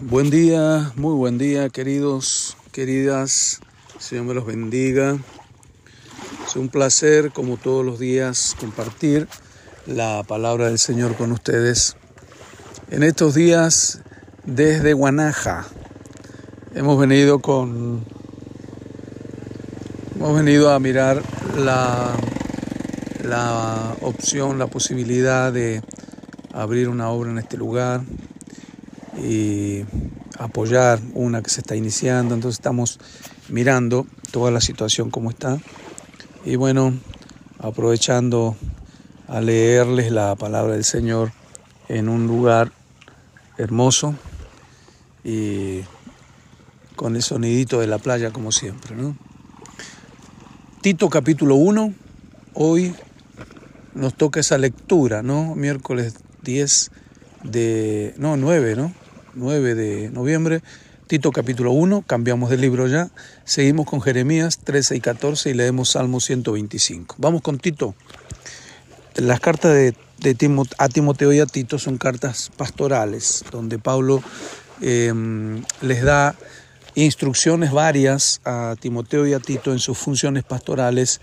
Buen día, muy buen día, queridos, queridas. Señor me los bendiga. Es un placer, como todos los días, compartir la palabra del Señor con ustedes. En estos días, desde Guanaja, hemos venido con. Hemos venido a mirar la, la opción, la posibilidad de abrir una obra en este lugar y apoyar una que se está iniciando. Entonces estamos mirando toda la situación como está y bueno, aprovechando a leerles la palabra del Señor en un lugar hermoso y con el sonidito de la playa como siempre. ¿no? Tito capítulo 1, hoy nos toca esa lectura, ¿no? Miércoles 10 de, no, 9, ¿no? 9 de noviembre, Tito capítulo 1, cambiamos de libro ya, seguimos con Jeremías 13 y 14 y leemos Salmo 125. Vamos con Tito. Las cartas de, de a Timoteo y a Tito son cartas pastorales, donde Pablo em, les da instrucciones varias a Timoteo y a Tito en sus funciones pastorales,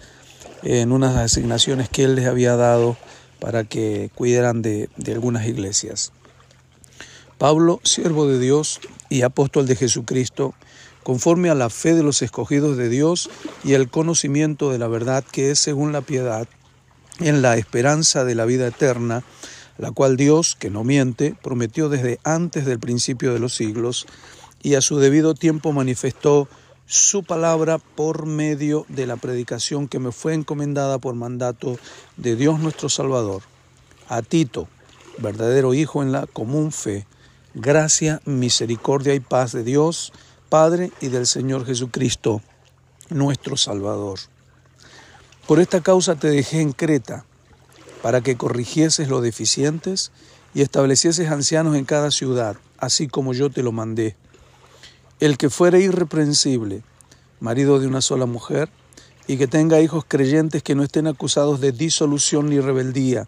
en unas asignaciones que él les había dado para que cuidaran de algunas iglesias. Pablo, siervo de Dios y apóstol de Jesucristo, conforme a la fe de los escogidos de Dios y el conocimiento de la verdad que es según la piedad, en la esperanza de la vida eterna, la cual Dios, que no miente, prometió desde antes del principio de los siglos, y a su debido tiempo manifestó su palabra por medio de la predicación que me fue encomendada por mandato de Dios nuestro Salvador. A Tito, verdadero hijo en la común fe, gracia, misericordia y paz de Dios, Padre y del Señor Jesucristo, nuestro Salvador. Por esta causa te dejé en Creta, para que corrigieses los deficientes y establecieses ancianos en cada ciudad, así como yo te lo mandé. El que fuere irreprensible, marido de una sola mujer, y que tenga hijos creyentes que no estén acusados de disolución ni rebeldía,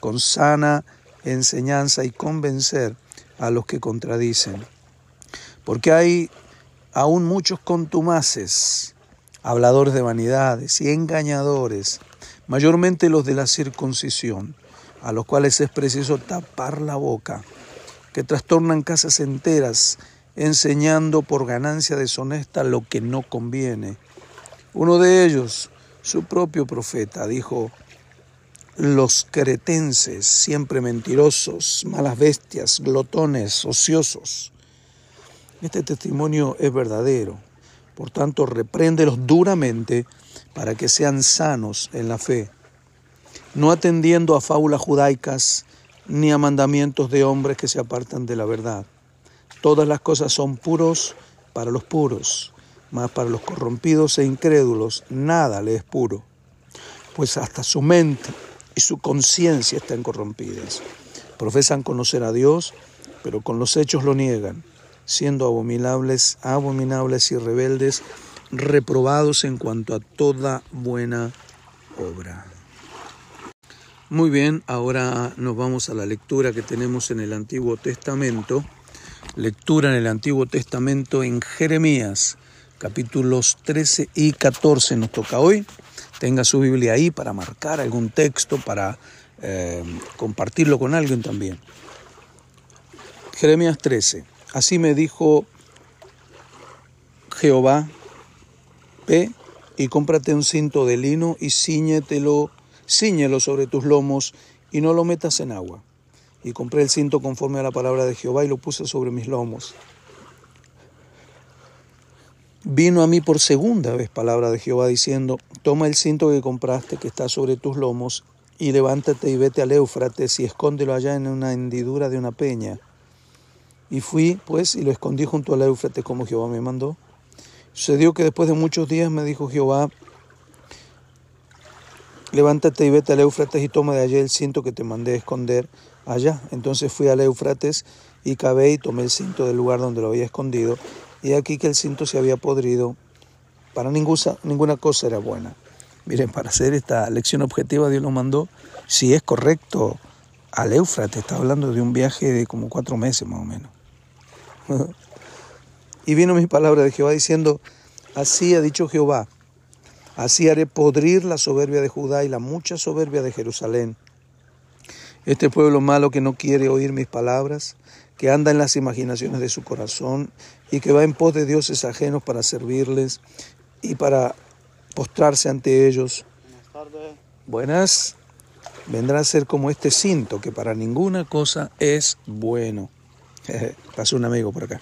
con sana enseñanza y convencer a los que contradicen. Porque hay aún muchos contumaces, habladores de vanidades y engañadores, mayormente los de la circuncisión, a los cuales es preciso tapar la boca, que trastornan casas enteras, enseñando por ganancia deshonesta lo que no conviene. Uno de ellos, su propio profeta, dijo, los cretenses, siempre mentirosos, malas bestias, glotones, ociosos. Este testimonio es verdadero, por tanto, repréndelos duramente para que sean sanos en la fe, no atendiendo a fábulas judaicas ni a mandamientos de hombres que se apartan de la verdad. Todas las cosas son puros para los puros, mas para los corrompidos e incrédulos nada le es puro, pues hasta su mente y su conciencia están corrompidas. Profesan conocer a Dios, pero con los hechos lo niegan, siendo abominables, abominables y rebeldes, reprobados en cuanto a toda buena obra. Muy bien, ahora nos vamos a la lectura que tenemos en el Antiguo Testamento. Lectura en el Antiguo Testamento en Jeremías, capítulos 13 y 14 nos toca hoy tenga su Biblia ahí para marcar algún texto, para eh, compartirlo con alguien también. Jeremías 13. Así me dijo Jehová, ve y cómprate un cinto de lino y ciñetelo, ciñelo sobre tus lomos y no lo metas en agua. Y compré el cinto conforme a la palabra de Jehová y lo puse sobre mis lomos. Vino a mí por segunda vez palabra de Jehová diciendo, toma el cinto que compraste que está sobre tus lomos y levántate y vete al Éufrates y escóndelo allá en una hendidura de una peña. Y fui, pues, y lo escondí junto al Éufrates como Jehová me mandó. Sucedió que después de muchos días me dijo Jehová, levántate y vete al Éufrates y toma de allí el cinto que te mandé esconder allá. Entonces fui al Éufrates y cabé y tomé el cinto del lugar donde lo había escondido. Y aquí que el cinto se había podrido. Para ninguna, cosa era buena. Miren, para hacer esta lección objetiva Dios lo mandó, si es correcto, al Éufrates. Está hablando de un viaje de como cuatro meses más o menos. y vino mi palabra de Jehová diciendo, así ha dicho Jehová, así haré podrir la soberbia de Judá y la mucha soberbia de Jerusalén. Este pueblo malo que no quiere oír mis palabras, que anda en las imaginaciones de su corazón y que va en pos de dioses ajenos para servirles y para postrarse ante ellos. Buenas tardes. Buenas. Vendrá a ser como este cinto que para ninguna cosa es bueno. Pasó un amigo por acá.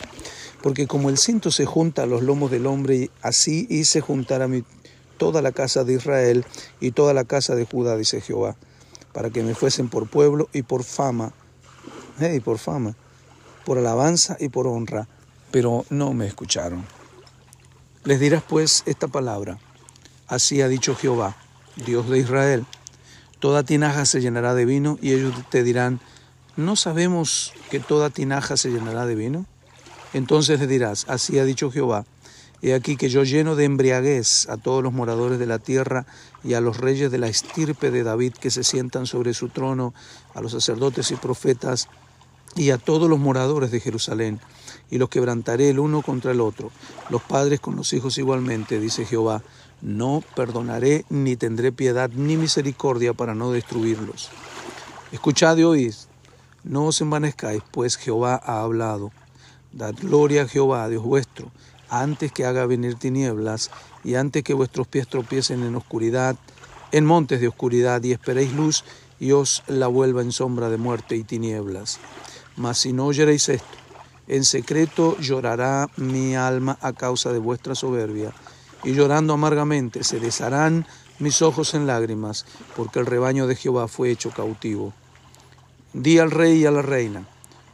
Porque como el cinto se junta a los lomos del hombre, así hice juntar a mi, toda la casa de Israel y toda la casa de Judá, dice Jehová, para que me fuesen por pueblo y por fama, y por fama, por alabanza y por honra, pero no me escucharon. Les dirás pues esta palabra, así ha dicho Jehová, Dios de Israel, toda tinaja se llenará de vino y ellos te dirán, ¿no sabemos que toda tinaja se llenará de vino? Entonces le dirás, así ha dicho Jehová, he aquí que yo lleno de embriaguez a todos los moradores de la tierra y a los reyes de la estirpe de David que se sientan sobre su trono, a los sacerdotes y profetas y a todos los moradores de Jerusalén, y los quebrantaré el uno contra el otro, los padres con los hijos igualmente, dice Jehová, no perdonaré ni tendré piedad ni misericordia para no destruirlos. Escuchad y oíd, no os envanezcáis, pues Jehová ha hablado. Dad gloria a Jehová, Dios vuestro, antes que haga venir tinieblas y antes que vuestros pies tropiecen en oscuridad, en montes de oscuridad, y esperéis luz y os la vuelva en sombra de muerte y tinieblas. Mas si no oyeréis esto, en secreto llorará mi alma a causa de vuestra soberbia, y llorando amargamente se desharán mis ojos en lágrimas, porque el rebaño de Jehová fue hecho cautivo. Di al rey y a la reina,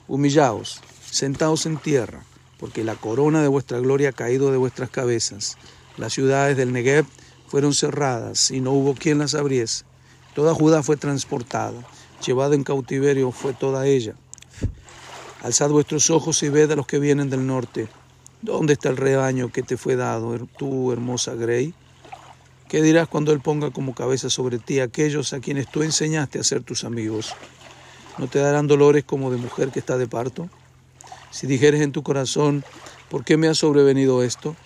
humillaos, sentaos en tierra, porque la corona de vuestra gloria ha caído de vuestras cabezas. Las ciudades del Negev fueron cerradas y no hubo quien las abriese. Toda Judá fue transportada, llevada en cautiverio fue toda ella. Alzad vuestros ojos y ved a los que vienen del norte. ¿Dónde está el rebaño que te fue dado, tú, hermosa Grey? ¿Qué dirás cuando Él ponga como cabeza sobre ti aquellos a quienes tú enseñaste a ser tus amigos? ¿No te darán dolores como de mujer que está de parto? Si dijeres en tu corazón, ¿por qué me ha sobrevenido esto?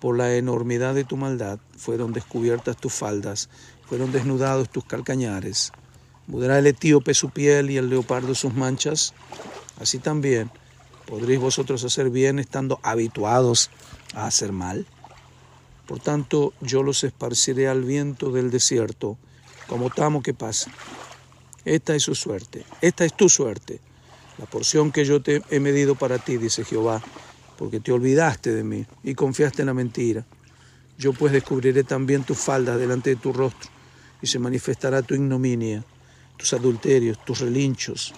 Por la enormidad de tu maldad fueron descubiertas tus faldas, fueron desnudados tus calcañares. ¿Mudará el etíope su piel y el leopardo sus manchas? Así también podréis vosotros hacer bien estando habituados a hacer mal. Por tanto, yo los esparciré al viento del desierto, como tamo que pasa. Esta es su suerte, esta es tu suerte la porción que yo te he medido para ti, dice Jehová, porque te olvidaste de mí y confiaste en la mentira. Yo pues descubriré también tus faldas delante de tu rostro y se manifestará tu ignominia, tus adulterios, tus relinchos,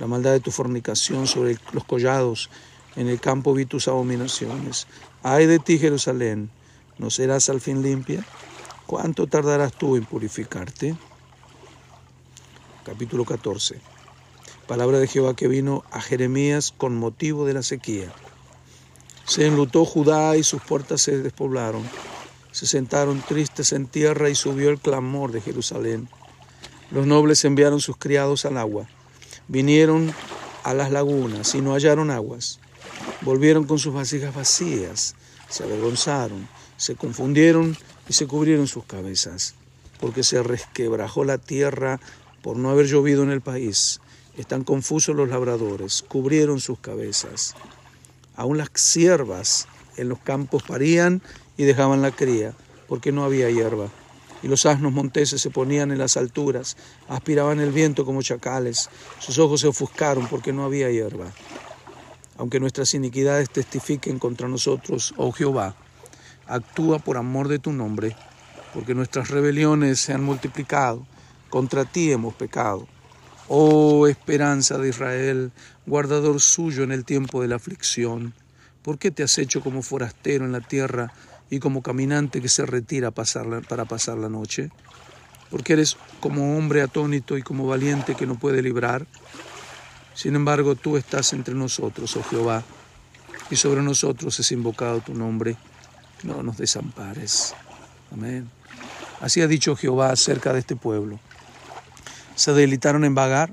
la maldad de tu fornicación sobre los collados. En el campo vi tus abominaciones. Ay de ti, Jerusalén, ¿no serás al fin limpia? ¿Cuánto tardarás tú en purificarte? Capítulo 14. Palabra de Jehová que vino a Jeremías con motivo de la sequía. Se enlutó Judá y sus puertas se despoblaron. Se sentaron tristes en tierra y subió el clamor de Jerusalén. Los nobles enviaron sus criados al agua. Vinieron a las lagunas y no hallaron aguas. Volvieron con sus vasijas vacías. Se avergonzaron, se confundieron y se cubrieron sus cabezas, porque se resquebrajó la tierra por no haber llovido en el país están confusos los labradores, cubrieron sus cabezas. Aún las siervas en los campos parían y dejaban la cría, porque no había hierba. Y los asnos monteses se ponían en las alturas, aspiraban el viento como chacales, sus ojos se ofuscaron porque no había hierba. Aunque nuestras iniquidades testifiquen contra nosotros, oh Jehová, actúa por amor de tu nombre, porque nuestras rebeliones se han multiplicado, contra ti hemos pecado Oh esperanza de Israel, guardador suyo en el tiempo de la aflicción, ¿por qué te has hecho como forastero en la tierra y como caminante que se retira para pasar la noche? Porque eres como hombre atónito y como valiente que no puede librar. Sin embargo, tú estás entre nosotros, oh Jehová, y sobre nosotros es invocado tu nombre. No nos desampares. Amén. Así ha dicho Jehová acerca de este pueblo. Se delitaron en vagar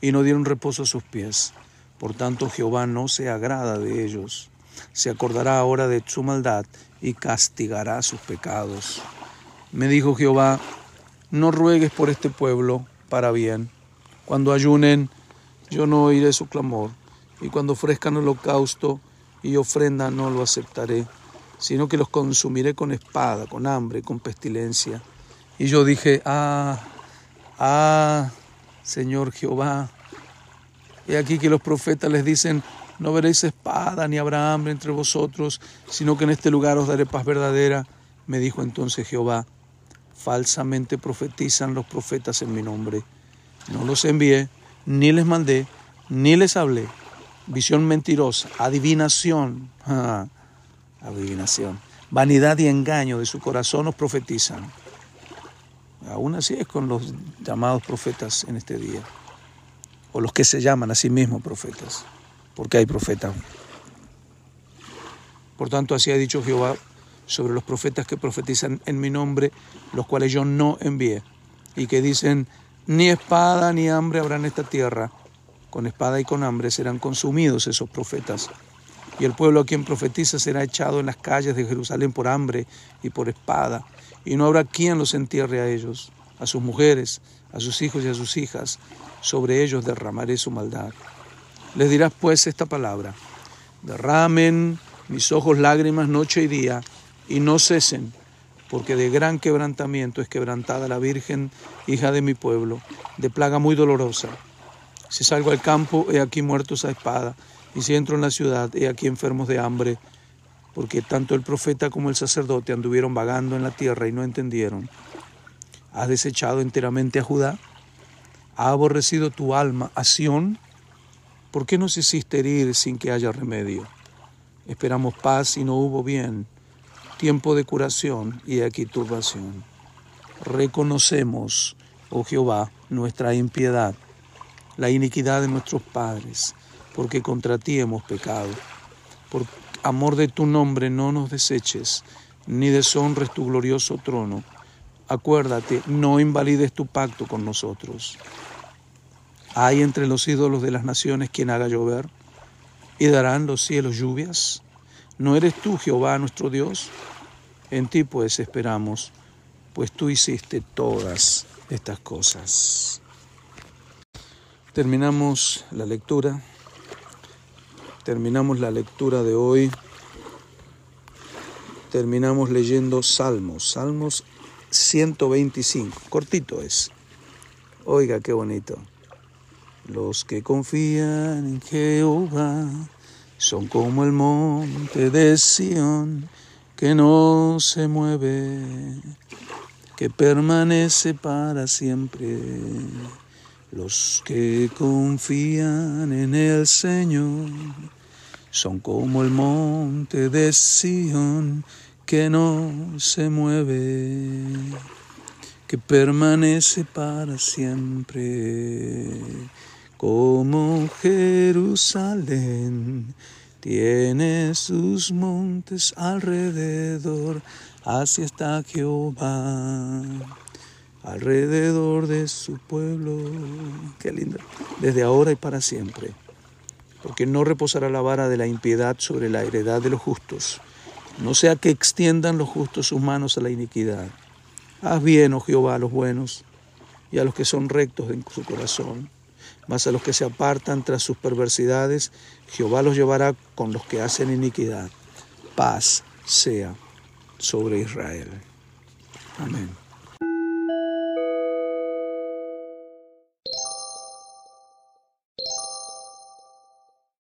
y no dieron reposo a sus pies. Por tanto, Jehová no se agrada de ellos. Se acordará ahora de su maldad y castigará sus pecados. Me dijo Jehová, no ruegues por este pueblo para bien. Cuando ayunen, yo no oiré su clamor, y cuando ofrezcan holocausto y ofrenda, no lo aceptaré, sino que los consumiré con espada, con hambre, con pestilencia. Y yo dije, ah, ah, Señor Jehová. He aquí que los profetas les dicen, no veréis espada ni habrá hambre entre vosotros, sino que en este lugar os daré paz verdadera. Me dijo entonces Jehová, falsamente profetizan los profetas en mi nombre. No los envié, ni les mandé, ni les hablé. Visión mentirosa, adivinación, adivinación, vanidad y engaño de su corazón os profetizan. Aún así es con los llamados profetas en este día, o los que se llaman a sí mismos profetas, porque hay profetas. Por tanto, así ha dicho Jehová sobre los profetas que profetizan en mi nombre, los cuales yo no envié, y que dicen, ni espada ni hambre habrá en esta tierra, con espada y con hambre serán consumidos esos profetas. Y el pueblo a quien profetiza será echado en las calles de Jerusalén por hambre y por espada, y no habrá quien los entierre a ellos, a sus mujeres, a sus hijos y a sus hijas, sobre ellos derramaré su maldad. Les dirás pues esta palabra, derramen mis ojos lágrimas noche y día, y no cesen, porque de gran quebrantamiento es quebrantada la Virgen, hija de mi pueblo, de plaga muy dolorosa. Si salgo al campo, he aquí muertos a espada, y si entro en la ciudad, he aquí enfermos de hambre, porque tanto el profeta como el sacerdote anduvieron vagando en la tierra y no entendieron. ¿Has desechado enteramente a Judá? ¿Ha aborrecido tu alma a Sión? ¿Por qué nos hiciste herir sin que haya remedio? Esperamos paz y no hubo bien tiempo de curación y aquí turbación. Reconocemos, oh Jehová, nuestra impiedad, la iniquidad de nuestros padres, porque contra ti hemos pecado. Por amor de tu nombre no nos deseches, ni deshonres tu glorioso trono. Acuérdate, no invalides tu pacto con nosotros. ¿Hay entre los ídolos de las naciones quien haga llover? ¿Y darán los cielos lluvias? ¿No eres tú, Jehová, nuestro Dios? En ti pues esperamos, pues tú hiciste todas estas cosas. Terminamos la lectura. Terminamos la lectura de hoy. Terminamos leyendo Salmos, Salmos 125. Cortito es. Oiga, qué bonito. Los que confían en Jehová son como el monte de Sión que no se mueve, que permanece para siempre. Los que confían en el Señor son como el monte de Sión que no se mueve, que permanece para siempre, como Jerusalén tiene sus montes alrededor, así está Jehová, alrededor de su pueblo. Qué lindo. Desde ahora y para siempre. Porque no reposará la vara de la impiedad sobre la heredad de los justos, no sea que extiendan los justos sus manos a la iniquidad. Haz bien, oh Jehová, a los buenos y a los que son rectos en su corazón mas a los que se apartan tras sus perversidades, Jehová los llevará con los que hacen iniquidad. Paz sea sobre Israel. Amén.